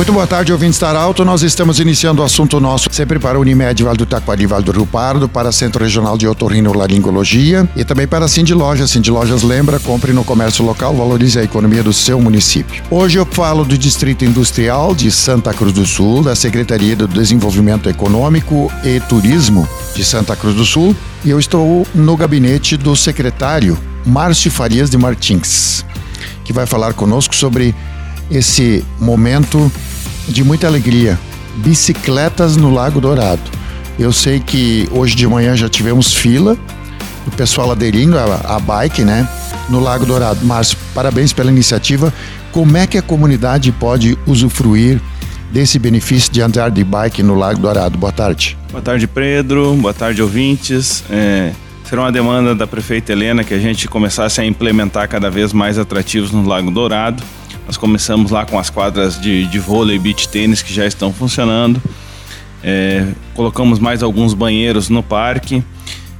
Muito boa tarde, ouvintes da Alto. Nós estamos iniciando o assunto nosso sempre para Unimed, Vale do Taquari, Vale do Rio Pardo, para Centro Regional de Otorrinolaringologia e também para a Cindy Lojas. Cindy Lojas lembra, compre no comércio local, valorize a economia do seu município. Hoje eu falo do Distrito Industrial de Santa Cruz do Sul, da Secretaria do Desenvolvimento Econômico e Turismo de Santa Cruz do Sul e eu estou no gabinete do secretário Márcio Farias de Martins, que vai falar conosco sobre esse momento de muita alegria. Bicicletas no Lago Dourado. Eu sei que hoje de manhã já tivemos fila, o pessoal aderindo à, bike, né? No Lago Dourado. Márcio, parabéns pela iniciativa. Como é que a comunidade pode usufruir desse benefício de andar de bike no Lago Dourado? Boa tarde. Boa tarde, Pedro. Boa tarde, ouvintes. É, será uma demanda da prefeita Helena que a gente começasse a implementar cada vez mais atrativos no Lago Dourado. Nós começamos lá com as quadras de, de vôlei e beach tênis que já estão funcionando. É, colocamos mais alguns banheiros no parque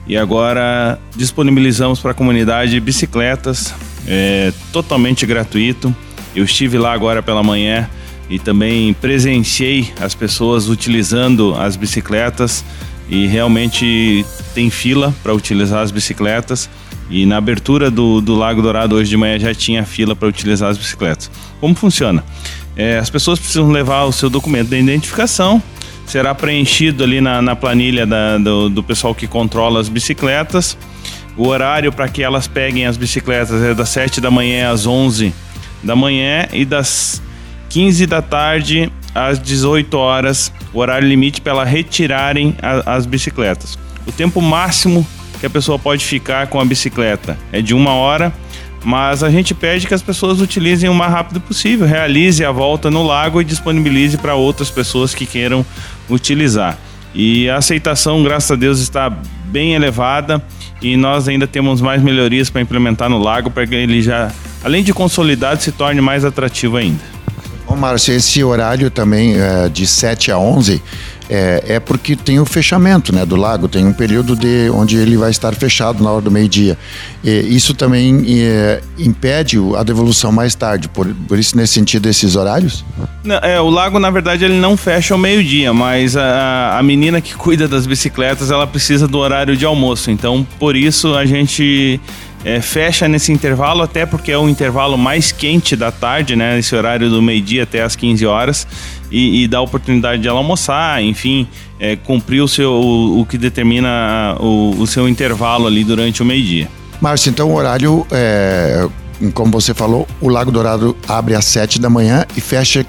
e agora disponibilizamos para a comunidade bicicletas é, totalmente gratuito. Eu estive lá agora pela manhã e também presenciei as pessoas utilizando as bicicletas e realmente tem fila para utilizar as bicicletas. E na abertura do, do Lago Dourado hoje de manhã já tinha fila para utilizar as bicicletas. Como funciona? É, as pessoas precisam levar o seu documento de identificação, será preenchido ali na, na planilha da, do, do pessoal que controla as bicicletas. O horário para que elas peguem as bicicletas é das 7 da manhã às 11 da manhã e das 15 da tarde às 18 horas, o horário limite para elas retirarem a, as bicicletas. O tempo máximo que a pessoa pode ficar com a bicicleta é de uma hora, mas a gente pede que as pessoas utilizem o mais rápido possível, realize a volta no lago e disponibilize para outras pessoas que queiram utilizar. E a aceitação, graças a Deus, está bem elevada e nós ainda temos mais melhorias para implementar no lago para que ele já, além de consolidado, se torne mais atrativo ainda. Bom, Márcio, esse horário também é, de 7 a 11 é, é, porque tem o fechamento né, do lago, tem um período de onde ele vai estar fechado na hora do meio-dia. Isso também é, impede a devolução mais tarde, por, por isso, nesse sentido, esses horários? Não, é, o lago, na verdade, ele não fecha ao meio-dia, mas a, a menina que cuida das bicicletas, ela precisa do horário de almoço. Então, por isso, a gente é, fecha nesse intervalo, até porque é o intervalo mais quente da tarde, né? Esse horário do meio-dia até as 15 horas, e, e dá a oportunidade de ela almoçar, enfim, é, cumprir o, seu, o, o que determina o, o, seu intervalo ali durante o meio-dia. Márcio, então o horário, é, como você falou, o Lago Dourado abre às 7 da manhã e fecha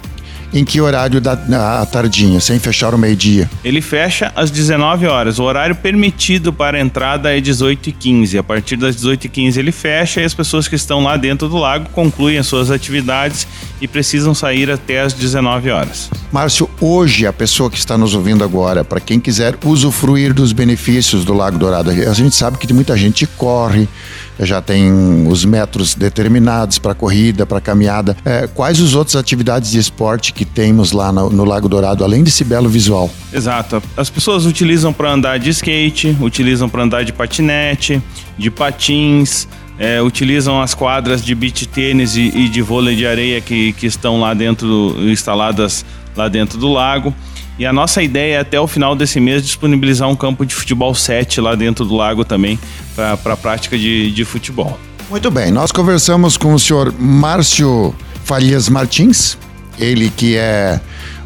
em que horário da à tardinha, sem fechar o meio-dia? Ele fecha às 19 horas. O horário permitido para a entrada é 18h15. A partir das 18h15 ele fecha e as pessoas que estão lá dentro do lago concluem as suas atividades e precisam sair até às 19 horas. Márcio, hoje a pessoa que está nos ouvindo agora, para quem quiser usufruir dos benefícios do Lago Dourado, a gente sabe que muita gente corre, já tem os metros determinados para corrida, para caminhada. É, quais os outras atividades de esporte que temos lá no, no Lago Dourado, além desse belo visual? Exato. As pessoas utilizam para andar de skate, utilizam para andar de patinete, de patins. É, utilizam as quadras de beach tênis e, e, de vôlei de areia que, que estão lá dentro, instaladas lá dentro do lago. E a nossa ideia é até o final desse mês disponibilizar um campo de futebol 7 lá dentro do lago também para a prática de, de futebol. Muito bem, nós conversamos com o senhor Márcio Farias Martins, ele que é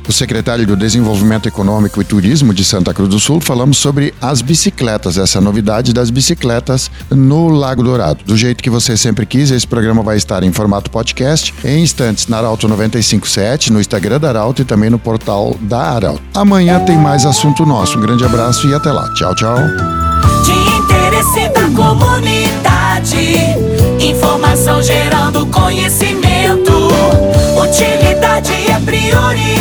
o secretário do Desenvolvimento Econômico e Turismo de Santa Cruz do Sul, falamos sobre as bicicletas, essa novidade das bicicletas no Lago Dourado. Do jeito que você sempre quis, esse programa vai estar em formato podcast, em instantes na Arauto 957, no Instagram da Arauto e também no portal da Arauto. Amanhã tem mais assunto nosso. Um grande abraço e até lá. Tchau, tchau. De interesse da comunidade, informação gerando conhecimento, utilidade é prioridade